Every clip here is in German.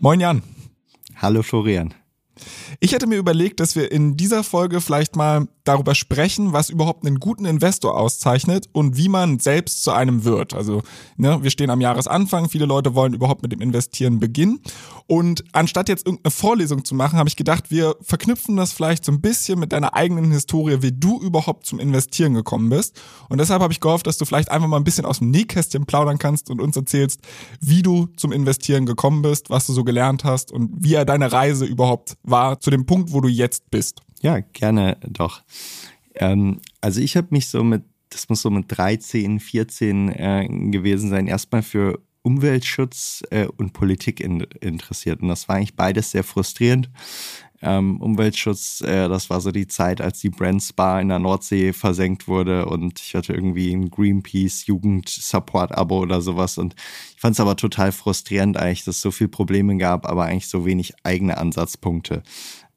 Moin Jan. Hallo Florian. Ich hätte mir überlegt, dass wir in dieser Folge vielleicht mal darüber sprechen, was überhaupt einen guten Investor auszeichnet und wie man selbst zu einem wird. Also ne, wir stehen am Jahresanfang, viele Leute wollen überhaupt mit dem Investieren beginnen. Und anstatt jetzt irgendeine Vorlesung zu machen, habe ich gedacht, wir verknüpfen das vielleicht so ein bisschen mit deiner eigenen Historie, wie du überhaupt zum Investieren gekommen bist. Und deshalb habe ich gehofft, dass du vielleicht einfach mal ein bisschen aus dem Nähkästchen plaudern kannst und uns erzählst, wie du zum Investieren gekommen bist, was du so gelernt hast und wie ja deine Reise überhaupt war zu dem Punkt, wo du jetzt bist. Ja, gerne doch. Ähm, also ich habe mich so mit, das muss so mit 13, 14 äh, gewesen sein, erstmal für Umweltschutz äh, und Politik in, interessiert. Und das war eigentlich beides sehr frustrierend. Ähm, Umweltschutz, äh, das war so die Zeit, als die Brand Spa in der Nordsee versenkt wurde und ich hatte irgendwie ein Greenpeace Jugend-Support-Abo oder sowas und ich fand es aber total frustrierend eigentlich, dass es so viele Probleme gab, aber eigentlich so wenig eigene Ansatzpunkte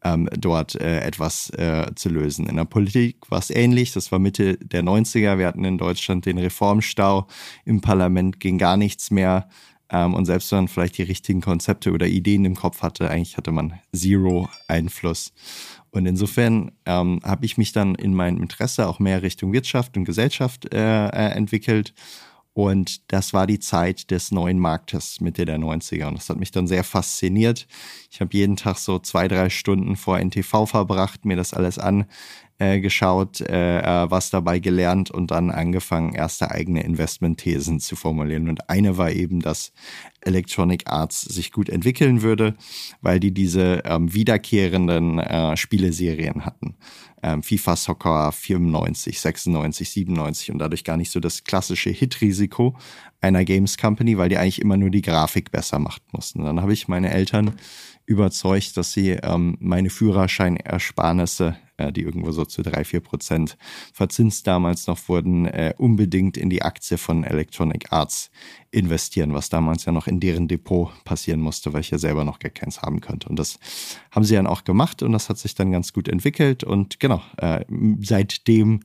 ähm, dort äh, etwas äh, zu lösen. In der Politik war es ähnlich. Das war Mitte der 90er. Wir hatten in Deutschland den Reformstau. Im Parlament ging gar nichts mehr. Ähm, und selbst wenn man vielleicht die richtigen Konzepte oder Ideen im Kopf hatte, eigentlich hatte man zero Einfluss. Und insofern ähm, habe ich mich dann in meinem Interesse auch mehr Richtung Wirtschaft und Gesellschaft äh, äh, entwickelt und das war die Zeit des neuen Marktes, Mitte der 90er. Und das hat mich dann sehr fasziniert. Ich habe jeden Tag so zwei, drei Stunden vor NTV verbracht, mir das alles angeschaut, äh, äh, was dabei gelernt und dann angefangen, erste eigene Investmentthesen zu formulieren. Und eine war eben, dass Electronic Arts sich gut entwickeln würde, weil die diese ähm, wiederkehrenden äh, Spieleserien hatten ähm, FIFA Soccer 94, 96, 97 und dadurch gar nicht so das klassische Hit-Risiko einer Games Company, weil die eigentlich immer nur die Grafik besser machen mussten. Dann habe ich meine Eltern überzeugt, dass sie ähm, meine Führerscheinersparnisse, äh, die irgendwo so zu drei, vier Prozent verzinst damals noch wurden, äh, unbedingt in die Aktie von Electronic Arts investieren, was damals ja noch in deren Depot passieren musste, weil ich ja selber noch gar keins haben könnte. Und das haben sie dann auch gemacht und das hat sich dann ganz gut entwickelt. Und genau, äh, seitdem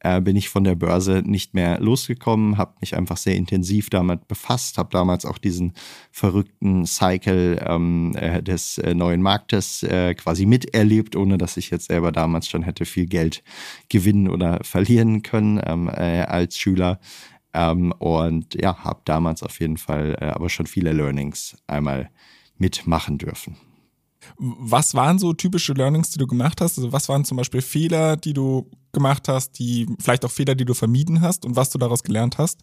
äh, bin ich von der Börse nicht mehr losgekommen, habe mich einfach sehr intensiv damit befasst, habe damals auch diesen verrückten Cycle ähm, äh, des äh, neuen Marktes äh, quasi miterlebt, ohne dass ich jetzt selber damals schon hätte viel Geld gewinnen oder verlieren können ähm, äh, als Schüler. Ähm, und ja, habe damals auf jeden Fall äh, aber schon viele Learnings einmal mitmachen dürfen. Was waren so typische Learnings, die du gemacht hast? Also was waren zum Beispiel Fehler, die du gemacht hast, die vielleicht auch Fehler, die du vermieden hast und was du daraus gelernt hast?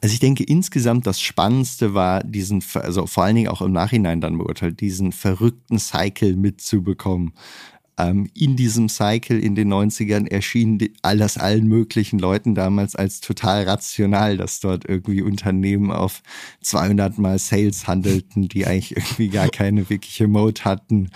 Also ich denke insgesamt das Spannendste war diesen, also vor allen Dingen auch im Nachhinein dann beurteilt, diesen verrückten Cycle mitzubekommen ähm, in diesem Cycle in den 90ern erschien all das allen möglichen Leuten damals als total rational, dass dort irgendwie Unternehmen auf 200 mal Sales handelten, die eigentlich irgendwie gar keine wirkliche Mode hatten.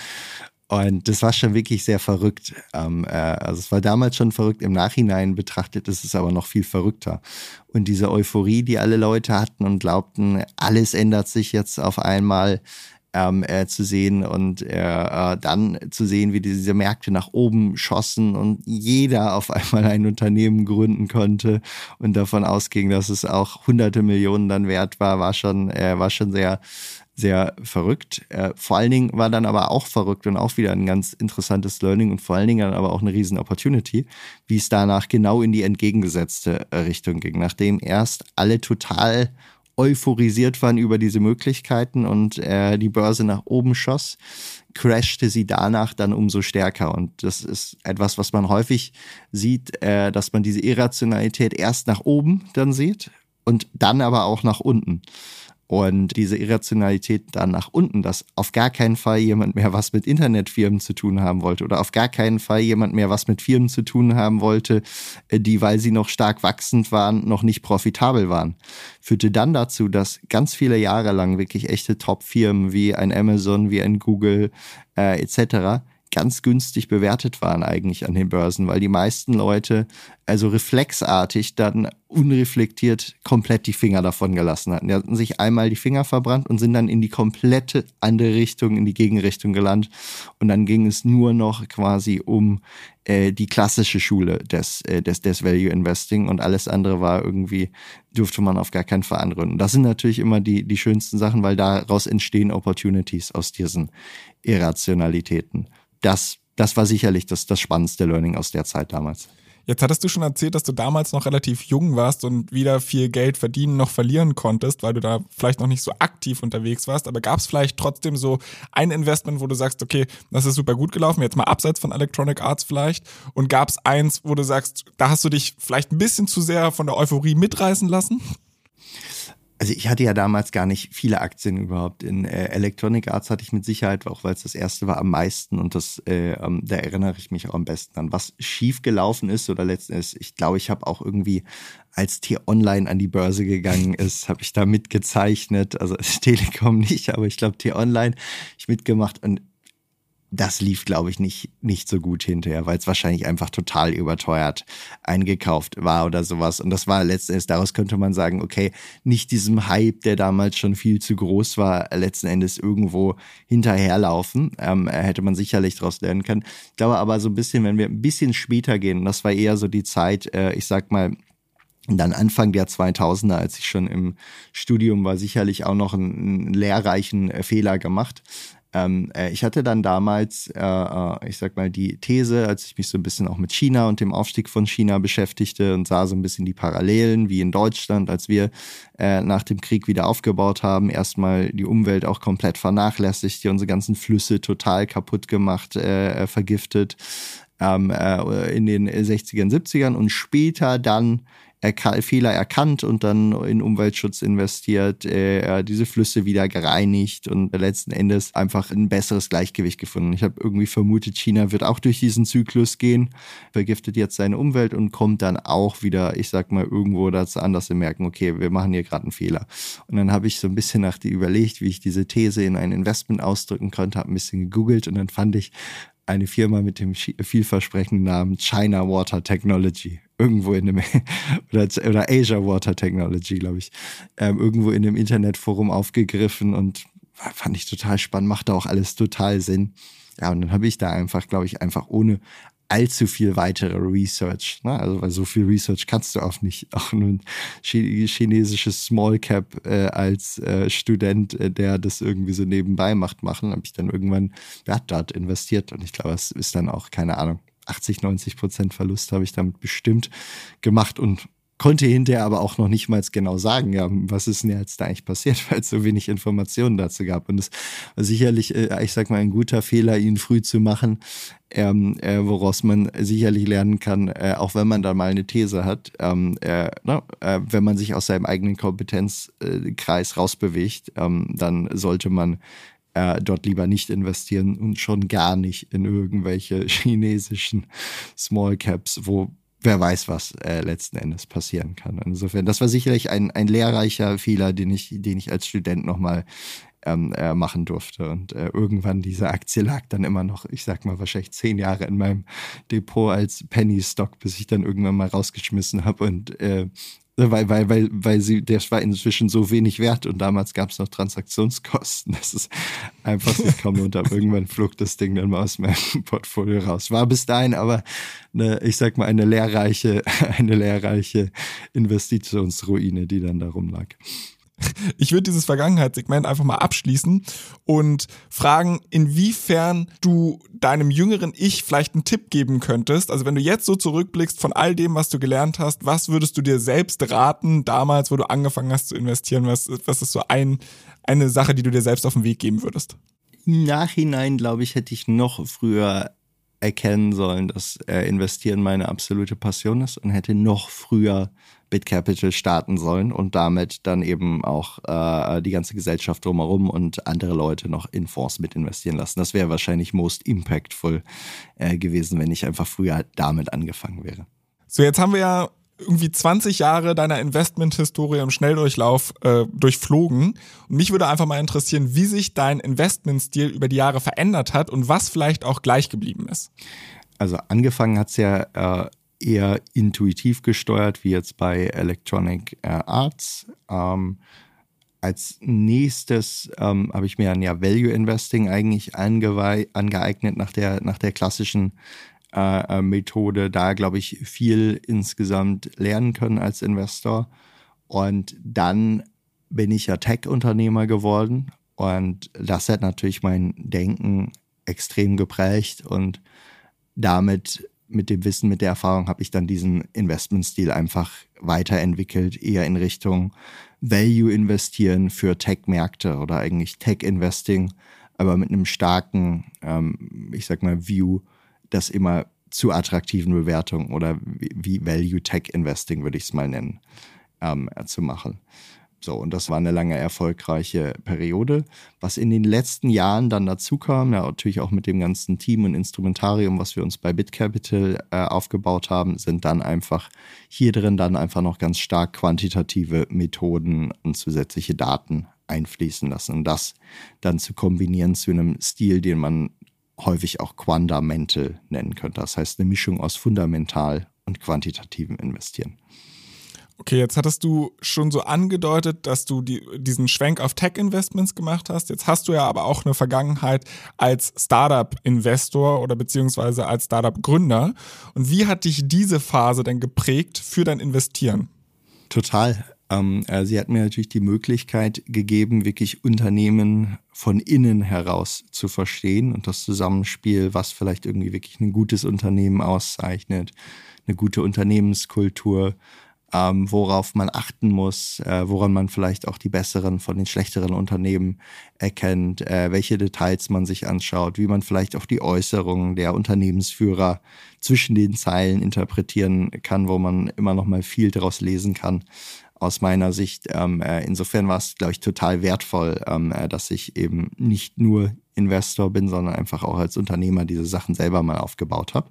Und das war schon wirklich sehr verrückt. Ähm, äh, also es war damals schon verrückt, im Nachhinein betrachtet ist es aber noch viel verrückter. Und diese Euphorie, die alle Leute hatten und glaubten, alles ändert sich jetzt auf einmal, ähm, äh, zu sehen und äh, äh, dann zu sehen, wie diese Märkte nach oben schossen und jeder auf einmal ein Unternehmen gründen konnte und davon ausging, dass es auch hunderte Millionen dann wert war, war schon, äh, war schon sehr, sehr verrückt. Äh, vor allen Dingen war dann aber auch verrückt und auch wieder ein ganz interessantes Learning und vor allen Dingen dann aber auch eine riesen Opportunity, wie es danach genau in die entgegengesetzte äh, Richtung ging. Nachdem erst alle total euphorisiert waren über diese Möglichkeiten und äh, die Börse nach oben schoss, crashte sie danach dann umso stärker. Und das ist etwas, was man häufig sieht, äh, dass man diese Irrationalität erst nach oben dann sieht und dann aber auch nach unten. Und diese Irrationalität dann nach unten, dass auf gar keinen Fall jemand mehr was mit Internetfirmen zu tun haben wollte oder auf gar keinen Fall jemand mehr was mit Firmen zu tun haben wollte, äh, die, weil sie noch stark wachsend waren, noch nicht profitabel waren, führte dann dazu, dass ganz viele Jahre lang wirklich echte Top-Firmen wie ein Amazon, wie ein Google äh, etc ganz günstig bewertet waren eigentlich an den Börsen, weil die meisten Leute also reflexartig dann unreflektiert komplett die Finger davon gelassen hatten. Die hatten sich einmal die Finger verbrannt und sind dann in die komplette andere Richtung, in die Gegenrichtung gelandet. Und dann ging es nur noch quasi um äh, die klassische Schule des, äh, des, des Value Investing und alles andere war irgendwie, durfte man auf gar keinen Fall anrühren. Das sind natürlich immer die, die schönsten Sachen, weil daraus entstehen Opportunities aus diesen Irrationalitäten das, das war sicherlich das, das spannendste Learning aus der Zeit damals. Jetzt hattest du schon erzählt, dass du damals noch relativ jung warst und wieder viel Geld verdienen noch verlieren konntest, weil du da vielleicht noch nicht so aktiv unterwegs warst. Aber gab es vielleicht trotzdem so ein Investment, wo du sagst, okay, das ist super gut gelaufen, jetzt mal abseits von Electronic Arts vielleicht. Und gab es eins, wo du sagst, da hast du dich vielleicht ein bisschen zu sehr von der Euphorie mitreißen lassen? Also ich hatte ja damals gar nicht viele Aktien überhaupt. In äh, Electronic Arts hatte ich mit Sicherheit, auch weil es das erste war, am meisten und das, äh, ähm, da erinnere ich mich auch am besten an. Was schief gelaufen ist oder letztendlich, ich glaube, ich habe auch irgendwie, als T-Online an die Börse gegangen ist, habe ich da mitgezeichnet. Also Telekom nicht, aber ich glaube T-Online ich mitgemacht und das lief, glaube ich, nicht, nicht so gut hinterher, weil es wahrscheinlich einfach total überteuert eingekauft war oder sowas. Und das war letzten Endes, daraus könnte man sagen, okay, nicht diesem Hype, der damals schon viel zu groß war, letzten Endes irgendwo hinterherlaufen. Ähm, hätte man sicherlich daraus lernen können. Ich glaube aber so ein bisschen, wenn wir ein bisschen später gehen, das war eher so die Zeit, äh, ich sag mal, dann Anfang der 2000er, als ich schon im Studium war, sicherlich auch noch einen, einen lehrreichen äh, Fehler gemacht. Ähm, äh, ich hatte dann damals, äh, äh, ich sag mal, die These, als ich mich so ein bisschen auch mit China und dem Aufstieg von China beschäftigte und sah so ein bisschen die Parallelen, wie in Deutschland, als wir äh, nach dem Krieg wieder aufgebaut haben, erstmal die Umwelt auch komplett vernachlässigt, die unsere ganzen Flüsse total kaputt gemacht, äh, vergiftet ähm, äh, in den 60ern, 70ern und später dann erka Fehler erkannt und dann in Umweltschutz investiert, äh, diese Flüsse wieder gereinigt und letzten Endes einfach ein besseres Gleichgewicht gefunden. Ich habe irgendwie vermutet, China wird auch durch diesen Zyklus gehen, vergiftet jetzt seine Umwelt und kommt dann auch wieder, ich sag mal, irgendwo dazu an, dass sie merken, okay, wir machen hier gerade einen Fehler. Und dann habe ich so ein bisschen nach die überlegt, wie ich diese These in ein Investment ausdrücken könnte, habe ein bisschen gegoogelt und dann fand ich eine Firma mit dem vielversprechenden Namen China Water Technology irgendwo in dem oder, oder Asia Water Technology, glaube ich, ähm, irgendwo in dem Internetforum aufgegriffen und fand ich total spannend, machte auch alles total Sinn. Ja, und dann habe ich da einfach, glaube ich, einfach ohne allzu viel weitere Research. Ne? Also weil so viel Research kannst du auch nicht. Auch ein chinesisches Small Cap äh, als äh, Student, äh, der das irgendwie so nebenbei macht, machen, habe ich dann irgendwann ja, dort investiert. Und ich glaube, es ist dann auch, keine Ahnung, 80, 90 Prozent Verlust habe ich damit bestimmt gemacht und konnte hinterher aber auch noch nicht mal genau sagen, ja, was ist denn jetzt da eigentlich passiert, weil es so wenig Informationen dazu gab. Und es war sicherlich, äh, ich sag mal, ein guter Fehler, ihn früh zu machen, ähm, äh, woraus man sicherlich lernen kann, äh, auch wenn man da mal eine These hat, ähm, äh, na, äh, wenn man sich aus seinem eigenen Kompetenzkreis rausbewegt, ähm, dann sollte man äh, dort lieber nicht investieren und schon gar nicht in irgendwelche chinesischen Small Caps, wo wer weiß, was äh, letzten Endes passieren kann. Insofern, das war sicherlich ein, ein lehrreicher Fehler, den ich, den ich als Student nochmal ähm, äh, machen durfte. Und äh, irgendwann diese Aktie lag dann immer noch, ich sag mal, wahrscheinlich zehn Jahre in meinem Depot als Penny Stock, bis ich dann irgendwann mal rausgeschmissen habe und äh, weil, weil, weil, weil sie, der war inzwischen so wenig wert und damals gab es noch Transaktionskosten. Das ist einfach so kaum und irgendwann flog das Ding dann mal aus meinem Portfolio raus. War bis dahin aber eine, ich sag mal, eine lehrreiche, eine lehrreiche Investitionsruine, die dann da rumlag. Ich würde dieses Vergangenheitssegment einfach mal abschließen und fragen, inwiefern du deinem jüngeren Ich vielleicht einen Tipp geben könntest. Also wenn du jetzt so zurückblickst von all dem, was du gelernt hast, was würdest du dir selbst raten, damals, wo du angefangen hast zu investieren? Was, was ist so ein, eine Sache, die du dir selbst auf den Weg geben würdest? Im Nachhinein, glaube ich, hätte ich noch früher erkennen sollen, dass äh, Investieren meine absolute Passion ist und hätte noch früher BitCapital starten sollen und damit dann eben auch äh, die ganze Gesellschaft drumherum und andere Leute noch in Fonds mit investieren lassen. Das wäre wahrscheinlich most impactful äh, gewesen, wenn ich einfach früher damit angefangen wäre. So, jetzt haben wir ja irgendwie 20 Jahre deiner Investment-Historie im Schnelldurchlauf äh, durchflogen. Und mich würde einfach mal interessieren, wie sich dein Investmentstil über die Jahre verändert hat und was vielleicht auch gleich geblieben ist. Also angefangen hat es ja äh, eher intuitiv gesteuert, wie jetzt bei Electronic äh, Arts. Ähm, als nächstes ähm, habe ich mir dann ja Value Investing eigentlich angeeignet nach der, nach der klassischen äh, äh, Methode. Da glaube ich viel insgesamt lernen können als Investor. Und dann bin ich ja Tech-Unternehmer geworden und das hat natürlich mein Denken extrem geprägt und damit mit dem Wissen, mit der Erfahrung habe ich dann diesen Investmentstil einfach weiterentwickelt, eher in Richtung Value investieren für Tech-Märkte oder eigentlich Tech-Investing, aber mit einem starken, ähm, ich sag mal, View, das immer zu attraktiven Bewertungen oder wie Value Tech Investing würde ich es mal nennen, ähm, zu machen. So, und das war eine lange erfolgreiche Periode. Was in den letzten Jahren dann dazu kam, ja, natürlich auch mit dem ganzen Team und Instrumentarium, was wir uns bei BitCapital äh, aufgebaut haben, sind dann einfach hier drin dann einfach noch ganz stark quantitative Methoden und zusätzliche Daten einfließen lassen. Und das dann zu kombinieren zu einem Stil, den man häufig auch Quandamental nennen könnte. Das heißt eine Mischung aus fundamental und quantitativem Investieren. Okay, jetzt hattest du schon so angedeutet, dass du die, diesen Schwenk auf Tech-Investments gemacht hast. Jetzt hast du ja aber auch eine Vergangenheit als Startup-Investor oder beziehungsweise als Startup-Gründer. Und wie hat dich diese Phase denn geprägt für dein Investieren? Total. Ähm, äh, sie hat mir natürlich die Möglichkeit gegeben, wirklich Unternehmen von innen heraus zu verstehen und das Zusammenspiel, was vielleicht irgendwie wirklich ein gutes Unternehmen auszeichnet, eine gute Unternehmenskultur, ähm, worauf man achten muss, äh, woran man vielleicht auch die besseren von den schlechteren Unternehmen erkennt, äh, welche Details man sich anschaut, wie man vielleicht auch die Äußerungen der Unternehmensführer zwischen den Zeilen interpretieren kann, wo man immer noch mal viel daraus lesen kann aus meiner Sicht. Ähm, äh, insofern war es, glaube ich, total wertvoll, ähm, äh, dass ich eben nicht nur Investor bin, sondern einfach auch als Unternehmer diese Sachen selber mal aufgebaut habe.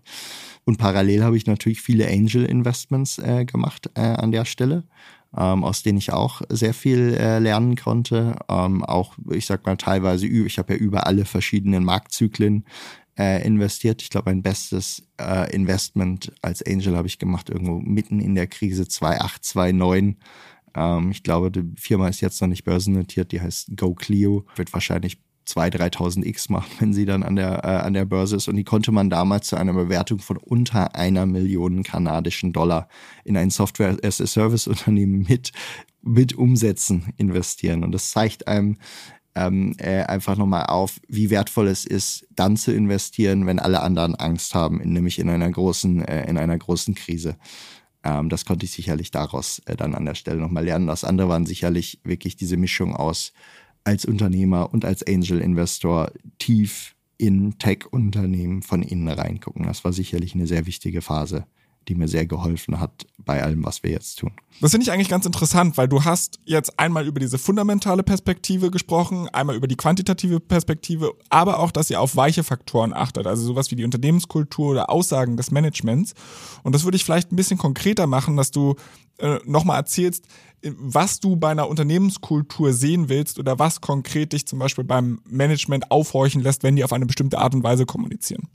Und parallel habe ich natürlich viele Angel Investments äh, gemacht äh, an der Stelle, ähm, aus denen ich auch sehr viel äh, lernen konnte. Ähm, auch, ich sag mal, teilweise, ich habe ja über alle verschiedenen Marktzyklen äh, investiert. Ich glaube, mein bestes äh, Investment als Angel habe ich gemacht irgendwo mitten in der Krise 2829. Ähm, ich glaube, die Firma ist jetzt noch nicht börsennotiert, die heißt GoClio, wird wahrscheinlich 2.000, 3.000 X machen, wenn sie dann an der, äh, an der Börse ist. Und die konnte man damals zu einer Bewertung von unter einer Million kanadischen Dollar in ein Software-as-a-Service-Unternehmen mit, mit Umsätzen investieren. Und das zeigt einem ähm, äh, einfach nochmal auf, wie wertvoll es ist, dann zu investieren, wenn alle anderen Angst haben, nämlich in einer großen, äh, in einer großen Krise. Ähm, das konnte ich sicherlich daraus äh, dann an der Stelle nochmal lernen. Das andere waren sicherlich wirklich diese Mischung aus als Unternehmer und als Angel-Investor tief in Tech-Unternehmen von innen reingucken. Das war sicherlich eine sehr wichtige Phase, die mir sehr geholfen hat bei allem, was wir jetzt tun. Das finde ich eigentlich ganz interessant, weil du hast jetzt einmal über diese fundamentale Perspektive gesprochen, einmal über die quantitative Perspektive, aber auch, dass ihr auf weiche Faktoren achtet, also sowas wie die Unternehmenskultur oder Aussagen des Managements. Und das würde ich vielleicht ein bisschen konkreter machen, dass du äh, nochmal erzählst, was du bei einer Unternehmenskultur sehen willst oder was konkret dich zum Beispiel beim Management aufhorchen lässt, wenn die auf eine bestimmte Art und Weise kommunizieren?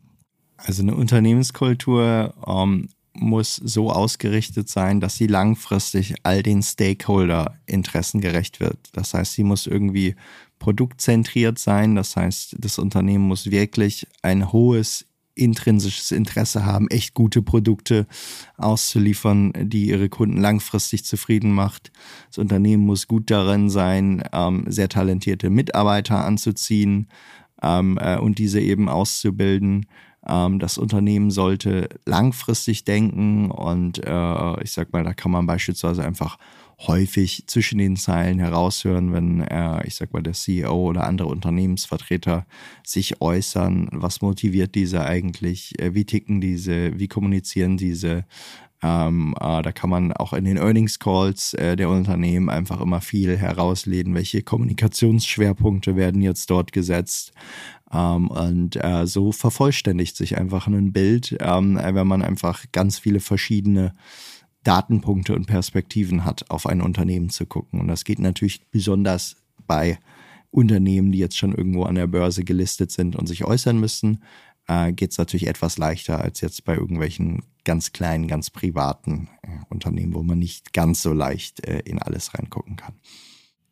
Also eine Unternehmenskultur ähm, muss so ausgerichtet sein, dass sie langfristig all den Stakeholder-Interessen gerecht wird. Das heißt, sie muss irgendwie produktzentriert sein. Das heißt, das Unternehmen muss wirklich ein hohes intrinsisches Interesse haben, echt gute Produkte auszuliefern, die ihre Kunden langfristig zufrieden macht. Das Unternehmen muss gut darin sein, ähm, sehr talentierte Mitarbeiter anzuziehen ähm, äh, und diese eben auszubilden. Ähm, das Unternehmen sollte langfristig denken und äh, ich sag mal, da kann man beispielsweise einfach häufig zwischen den Zeilen heraushören, wenn, äh, ich sag mal, der CEO oder andere Unternehmensvertreter sich äußern. Was motiviert diese eigentlich? Äh, wie ticken diese? Wie kommunizieren diese? Ähm, äh, da kann man auch in den Earnings Calls der Unternehmen einfach immer viel herauslesen, welche Kommunikationsschwerpunkte werden jetzt dort gesetzt. Ähm, und äh, so vervollständigt sich einfach ein Bild, ähm, wenn man einfach ganz viele verschiedene Datenpunkte und Perspektiven hat, auf ein Unternehmen zu gucken. Und das geht natürlich besonders bei Unternehmen, die jetzt schon irgendwo an der Börse gelistet sind und sich äußern müssen, äh, geht es natürlich etwas leichter als jetzt bei irgendwelchen ganz kleinen, ganz privaten äh, Unternehmen, wo man nicht ganz so leicht äh, in alles reingucken kann.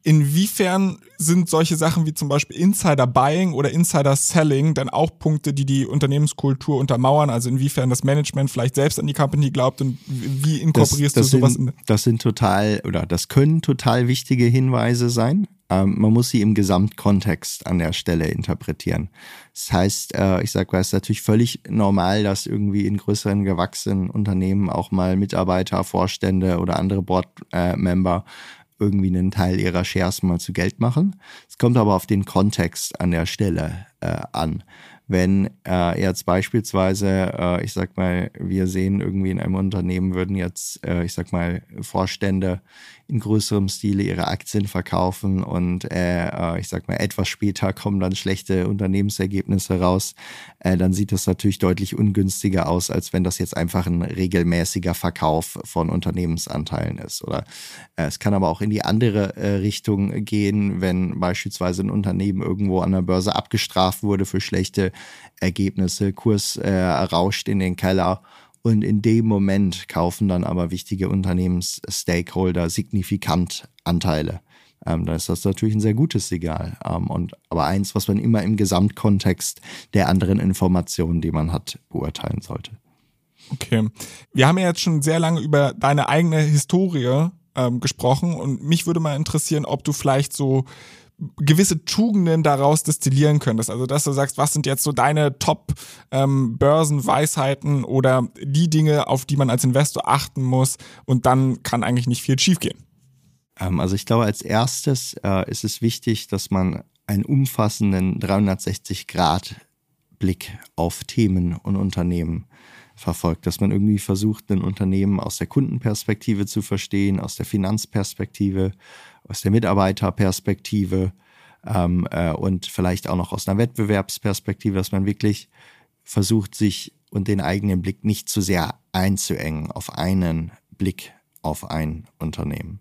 Inwiefern sind solche Sachen wie zum Beispiel Insider Buying oder Insider Selling dann auch Punkte, die die Unternehmenskultur untermauern? Also inwiefern das Management vielleicht selbst an die Company glaubt und wie inkorporierst das, das du sowas? Sind, das sind total oder das können total wichtige Hinweise sein. Ähm, man muss sie im Gesamtkontext an der Stelle interpretieren. Das heißt, äh, ich sage mal, es ist natürlich völlig normal, dass irgendwie in größeren gewachsenen Unternehmen auch mal Mitarbeiter, Vorstände oder andere Board-Member äh, irgendwie einen Teil ihrer Shares mal zu Geld machen. Es kommt aber auf den Kontext an der Stelle äh, an. Wenn äh, jetzt beispielsweise, äh, ich sag mal, wir sehen irgendwie in einem Unternehmen würden jetzt, äh, ich sag mal, Vorstände in größerem Stile ihre Aktien verkaufen und äh, äh, ich sag mal, etwas später kommen dann schlechte Unternehmensergebnisse raus, äh, dann sieht das natürlich deutlich ungünstiger aus, als wenn das jetzt einfach ein regelmäßiger Verkauf von Unternehmensanteilen ist. Oder es kann aber auch in die andere Richtung gehen, wenn beispielsweise ein Unternehmen irgendwo an der Börse abgestraft wurde für schlechte Ergebnisse, Kurs äh, rauscht in den Keller und in dem Moment kaufen dann aber wichtige Unternehmensstakeholder signifikant Anteile. Ähm, dann ist das natürlich ein sehr gutes Signal. Ähm, und, aber eins, was man immer im Gesamtkontext der anderen Informationen, die man hat, beurteilen sollte. Okay. Wir haben ja jetzt schon sehr lange über deine eigene Historie ähm, gesprochen und mich würde mal interessieren, ob du vielleicht so gewisse Tugenden daraus destillieren könntest. Also, dass du sagst, was sind jetzt so deine Top-Börsenweisheiten ähm, oder die Dinge, auf die man als Investor achten muss und dann kann eigentlich nicht viel schiefgehen. Ähm, also ich glaube, als erstes äh, ist es wichtig, dass man einen umfassenden 360-Grad-Blick auf Themen und Unternehmen verfolgt, dass man irgendwie versucht, ein Unternehmen aus der Kundenperspektive zu verstehen, aus der Finanzperspektive, aus der Mitarbeiterperspektive ähm, äh, und vielleicht auch noch aus einer Wettbewerbsperspektive, dass man wirklich versucht, sich und den eigenen Blick nicht zu sehr einzuengen auf einen Blick auf ein Unternehmen.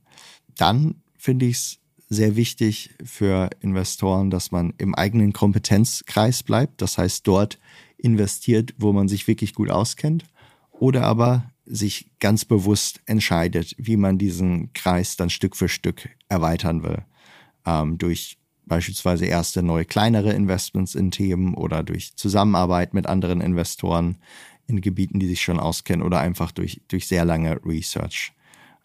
Dann finde ich es sehr wichtig für Investoren, dass man im eigenen Kompetenzkreis bleibt. Das heißt, dort investiert, wo man sich wirklich gut auskennt. Oder aber sich ganz bewusst entscheidet, wie man diesen Kreis dann Stück für Stück erweitern will. Ähm, durch beispielsweise erste neue kleinere Investments in Themen oder durch Zusammenarbeit mit anderen Investoren in Gebieten, die sich schon auskennen oder einfach durch, durch sehr lange Research.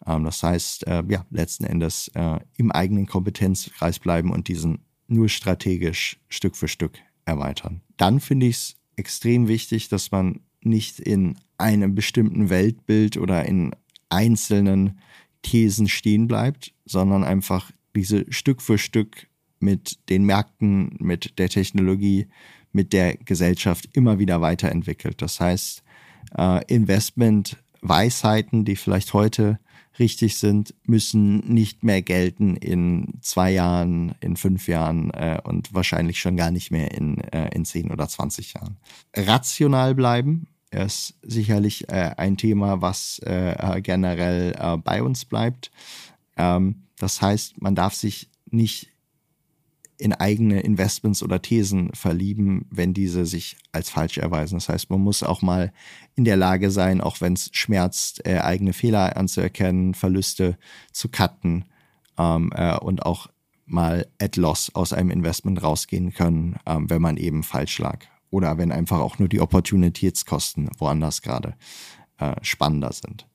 Ähm, das heißt, äh, ja, letzten Endes äh, im eigenen Kompetenzkreis bleiben und diesen nur strategisch Stück für Stück erweitern. Dann finde ich es extrem wichtig, dass man nicht in einem bestimmten Weltbild oder in einzelnen Thesen stehen bleibt, sondern einfach diese Stück für Stück mit den Märkten, mit der Technologie, mit der Gesellschaft immer wieder weiterentwickelt. Das heißt, äh, Investment-Weisheiten, die vielleicht heute richtig sind, müssen nicht mehr gelten in zwei Jahren, in fünf Jahren äh, und wahrscheinlich schon gar nicht mehr in, äh, in zehn oder zwanzig Jahren. Rational bleiben, ist sicherlich äh, ein Thema, was äh, generell äh, bei uns bleibt. Ähm, das heißt, man darf sich nicht in eigene Investments oder Thesen verlieben, wenn diese sich als falsch erweisen. Das heißt, man muss auch mal in der Lage sein, auch wenn es schmerzt, äh, eigene Fehler anzuerkennen, Verluste zu cutten ähm, äh, und auch mal at loss aus einem Investment rausgehen können, ähm, wenn man eben falsch lag oder wenn einfach auch nur die Opportunitätskosten woanders gerade äh, spannender sind.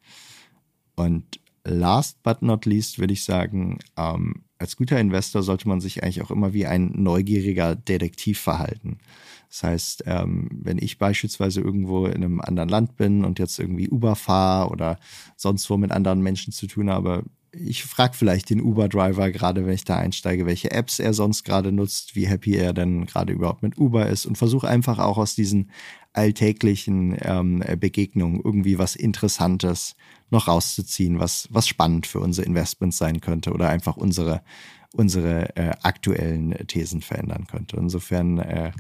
Und last but not least würde ich sagen, ähm, als guter Investor sollte man sich eigentlich auch immer wie ein neugieriger Detektiv verhalten. Das heißt, ähm, wenn ich beispielsweise irgendwo in einem anderen Land bin und jetzt irgendwie Uber fahre oder sonst wo mit anderen Menschen zu tun habe, ich frage vielleicht den Uber-Driver gerade, wenn ich da einsteige, welche Apps er sonst gerade nutzt, wie happy er denn gerade überhaupt mit Uber ist. Und versuche einfach auch aus diesen alltäglichen ähm, Begegnungen irgendwie was Interessantes noch rauszuziehen, was, was spannend für unsere Investments sein könnte oder einfach unsere, unsere äh, aktuellen Thesen verändern könnte. Insofern äh,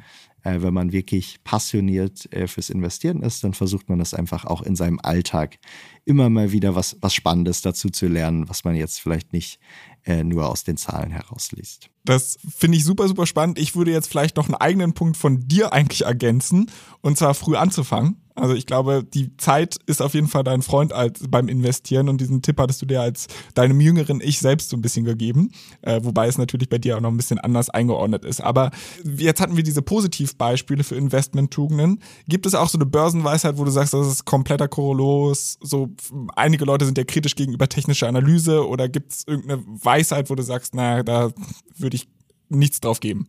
äh, wenn man wirklich passioniert äh, fürs Investieren ist, dann versucht man das einfach auch in seinem Alltag immer mal wieder was, was Spannendes dazu zu lernen, was man jetzt vielleicht nicht äh, nur aus den Zahlen herausliest. Das finde ich super, super spannend. Ich würde jetzt vielleicht noch einen eigenen Punkt von dir eigentlich ergänzen, und zwar früh anzufangen. Also ich glaube, die Zeit ist auf jeden Fall dein Freund als beim Investieren und diesen Tipp hattest du dir als deinem jüngeren Ich selbst so ein bisschen gegeben, äh, wobei es natürlich bei dir auch noch ein bisschen anders eingeordnet ist. Aber jetzt hatten wir diese Positivbeispiele für Investmenttugenden. Gibt es auch so eine Börsenweisheit, wo du sagst, das ist kompletter Chorelos? So einige Leute sind ja kritisch gegenüber technischer Analyse oder gibt es irgendeine Weisheit, wo du sagst, naja, da würde ich nichts drauf geben?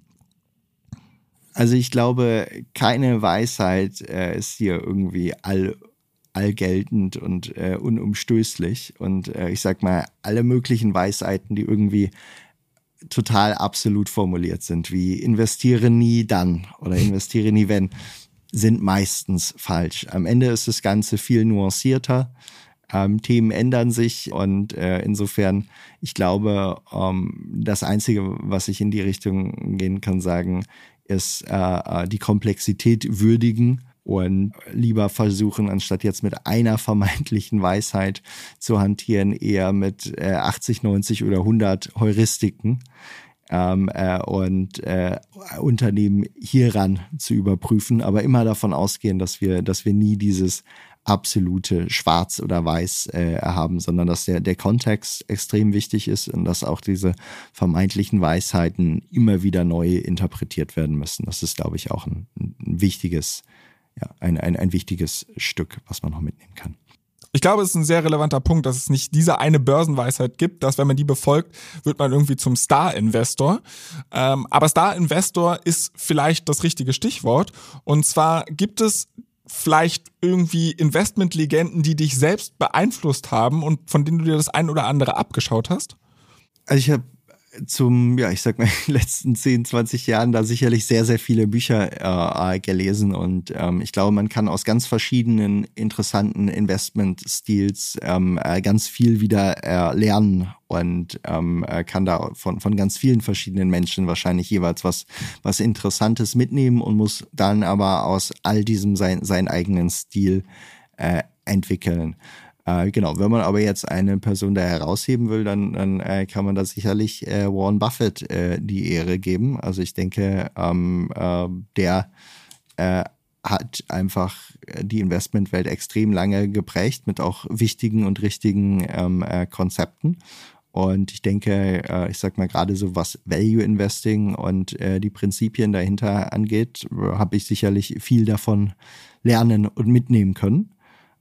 Also ich glaube, keine Weisheit äh, ist hier irgendwie all, allgeltend und äh, unumstößlich. Und äh, ich sag mal, alle möglichen Weisheiten, die irgendwie total absolut formuliert sind, wie investiere nie dann oder investiere nie wenn, sind meistens falsch. Am Ende ist das Ganze viel nuancierter. Ähm, Themen ändern sich und äh, insofern, ich glaube, ähm, das Einzige, was ich in die Richtung gehen kann, sagen, ist äh, äh, die Komplexität würdigen und lieber versuchen, anstatt jetzt mit einer vermeintlichen Weisheit zu hantieren, eher mit äh, 80, 90 oder 100 Heuristiken ähm, äh, und äh, Unternehmen hieran zu überprüfen, aber immer davon ausgehen, dass wir, dass wir nie dieses absolute Schwarz oder Weiß äh, haben, sondern dass der, der Kontext extrem wichtig ist und dass auch diese vermeintlichen Weisheiten immer wieder neu interpretiert werden müssen. Das ist, glaube ich, auch ein, ein wichtiges, ja, ein, ein, ein wichtiges Stück, was man noch mitnehmen kann. Ich glaube, es ist ein sehr relevanter Punkt, dass es nicht diese eine Börsenweisheit gibt, dass wenn man die befolgt, wird man irgendwie zum Star-Investor. Ähm, aber Star-Investor ist vielleicht das richtige Stichwort. Und zwar gibt es vielleicht irgendwie Investmentlegenden, die dich selbst beeinflusst haben und von denen du dir das ein oder andere abgeschaut hast? Also ich habe zum, ja, ich sag mal, letzten 10, 20 Jahren da sicherlich sehr, sehr viele Bücher äh, gelesen und ähm, ich glaube, man kann aus ganz verschiedenen interessanten Investment-Stils ähm, äh, ganz viel wieder äh, lernen und ähm, kann da von, von ganz vielen verschiedenen Menschen wahrscheinlich jeweils was, was Interessantes mitnehmen und muss dann aber aus all diesem sein, seinen eigenen Stil äh, entwickeln. Äh, genau, wenn man aber jetzt eine Person da herausheben will, dann, dann äh, kann man da sicherlich äh, Warren Buffett äh, die Ehre geben. Also ich denke, ähm, äh, der äh, hat einfach die Investmentwelt extrem lange geprägt mit auch wichtigen und richtigen ähm, Konzepten. Und ich denke, ich sag mal gerade so was Value Investing und die Prinzipien dahinter angeht, habe ich sicherlich viel davon lernen und mitnehmen können.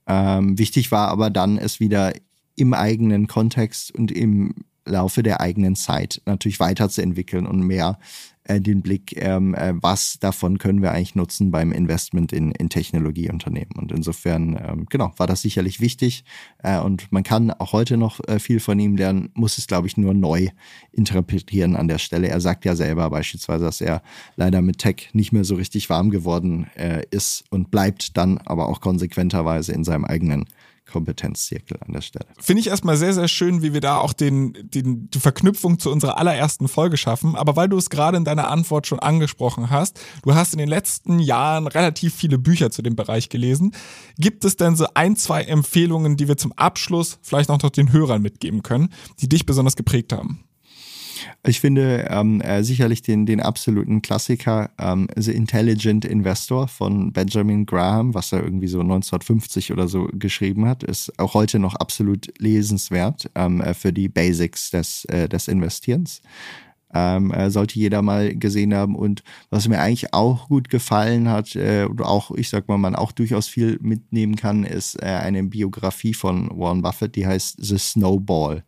Ähm, wichtig war aber dann, es wieder im eigenen Kontext und im Laufe der eigenen Zeit natürlich weiterzuentwickeln und mehr äh, den Blick, ähm, äh, was davon können wir eigentlich nutzen beim Investment in, in Technologieunternehmen. Und insofern, ähm, genau, war das sicherlich wichtig. Äh, und man kann auch heute noch äh, viel von ihm lernen, muss es, glaube ich, nur neu interpretieren an der Stelle. Er sagt ja selber beispielsweise, dass er leider mit Tech nicht mehr so richtig warm geworden äh, ist und bleibt dann aber auch konsequenterweise in seinem eigenen Kompetenzzirkel an der Stelle. Finde ich erstmal sehr, sehr schön, wie wir da auch den, den, die Verknüpfung zu unserer allerersten Folge schaffen. Aber weil du es gerade in deiner Antwort schon angesprochen hast, du hast in den letzten Jahren relativ viele Bücher zu dem Bereich gelesen. Gibt es denn so ein, zwei Empfehlungen, die wir zum Abschluss vielleicht auch noch den Hörern mitgeben können, die dich besonders geprägt haben? Ich finde ähm, äh, sicherlich den, den absoluten Klassiker ähm, The Intelligent Investor von Benjamin Graham, was er irgendwie so 1950 oder so geschrieben hat, ist auch heute noch absolut lesenswert ähm, äh, für die Basics des, äh, des Investierens. Ähm, äh, sollte jeder mal gesehen haben. Und was mir eigentlich auch gut gefallen hat, äh, oder auch, ich sag mal, man auch durchaus viel mitnehmen kann, ist äh, eine Biografie von Warren Buffett, die heißt The Snowball.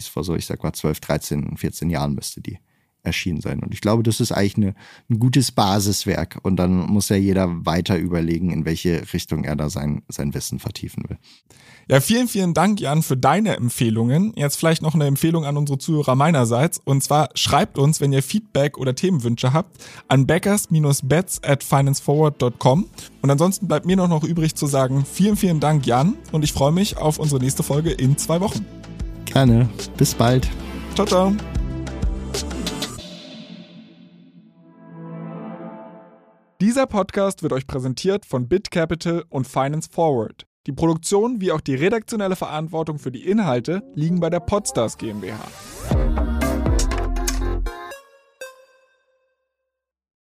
Die ist vor so, ich sag mal, 12, 13, 14 Jahren müsste die erschienen sein. Und ich glaube, das ist eigentlich eine, ein gutes Basiswerk. Und dann muss ja jeder weiter überlegen, in welche Richtung er da sein, sein Wissen vertiefen will. Ja, vielen, vielen Dank, Jan, für deine Empfehlungen. Jetzt vielleicht noch eine Empfehlung an unsere Zuhörer meinerseits. Und zwar schreibt uns, wenn ihr Feedback oder Themenwünsche habt, an backers-bets at financeforward.com. Und ansonsten bleibt mir noch, noch übrig zu sagen, vielen, vielen Dank, Jan. Und ich freue mich auf unsere nächste Folge in zwei Wochen. Gerne. Bis bald. Ciao, ciao. Dieser Podcast wird euch präsentiert von BitCapital und Finance Forward. Die Produktion wie auch die redaktionelle Verantwortung für die Inhalte liegen bei der Podstars GmbH.